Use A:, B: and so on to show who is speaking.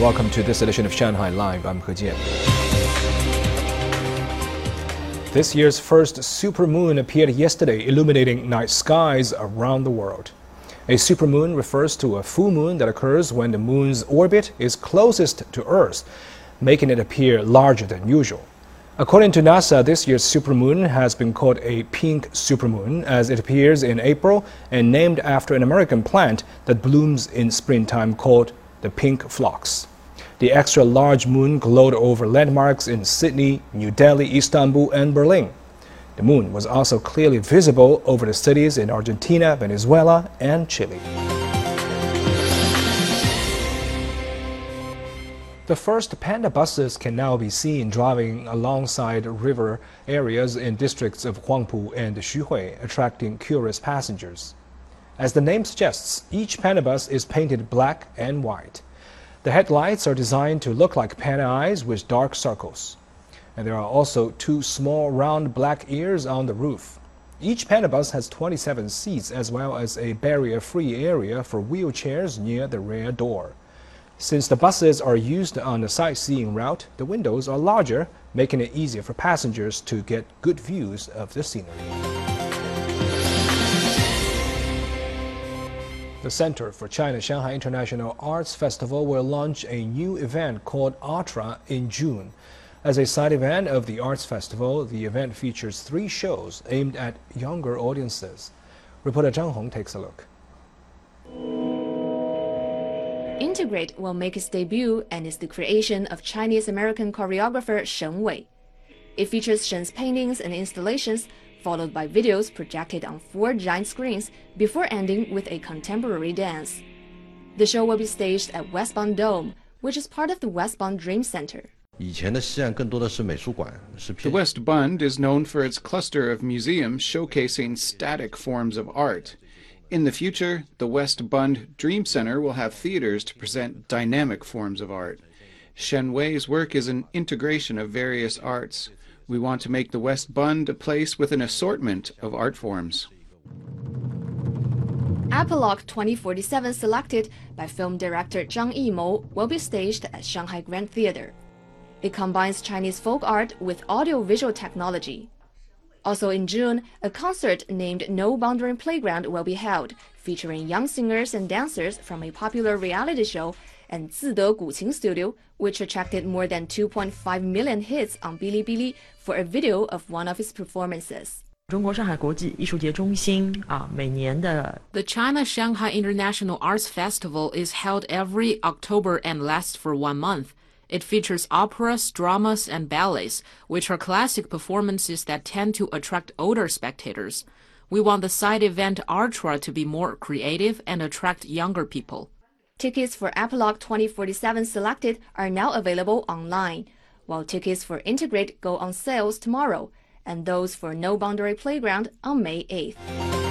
A: Welcome to this edition of Shanghai Live. I'm He Jian. This year's first supermoon appeared yesterday, illuminating night skies around the world. A supermoon refers to a full moon that occurs when the moon's orbit is closest to Earth, making it appear larger than usual. According to NASA, this year's supermoon has been called a pink supermoon as it appears in April and named after an American plant that blooms in springtime called the pink phlox. The extra large moon glowed over landmarks in Sydney, New Delhi, Istanbul, and Berlin. The moon was also clearly visible over the cities in Argentina, Venezuela, and Chile. The first panda buses can now be seen driving alongside river areas in districts of Huangpu and Xuhui, attracting curious passengers. As the name suggests, each panda bus is painted black and white. The headlights are designed to look like panda eyes with dark circles and there are also two small round black ears on the roof. Each panda bus has 27 seats as well as a barrier-free area for wheelchairs near the rear door. Since the buses are used on a sightseeing route, the windows are larger, making it easier for passengers to get good views of the scenery. The Center for China Shanghai International Arts Festival will launch a new event called Artra in June. As a side event of the Arts Festival, the event features three shows aimed at younger audiences. Reporter Zhang Hong takes a look.
B: Integrate will make its debut and is the creation of Chinese-American choreographer Shen Wei. It features Shen's paintings and installations, followed by videos projected on four giant screens before ending with a contemporary dance. The show will be staged at West Bund Dome, which is part of the West Bund Dream Center.
C: The West Bund is known for its cluster of museums showcasing static forms of art. In the future, the West Bund Dream Center will have theaters to present dynamic forms of art. Shen Wei's work is an integration of various arts. We want to make the West Bund a place with an assortment of art forms.
B: Apologue 2047 selected by film director Zhang Yimou will be staged at Shanghai Grand Theater. It combines Chinese folk art with audio-visual technology. Also in June, a concert named No Boundary Playground will be held, featuring young singers and dancers from a popular reality show and Zide Guqin Studio, which attracted more than 2.5 million hits on Bilibili for a video of one of his performances.
D: The China Shanghai International Arts Festival is held every October and lasts for one month. It features operas, dramas, and ballets, which are classic performances that tend to attract older spectators. We want the side event Artra to be more creative and attract younger people.
B: Tickets for Apologue 2047 Selected are now available online, while tickets for Integrate go on sales tomorrow, and those for No Boundary Playground on May 8th.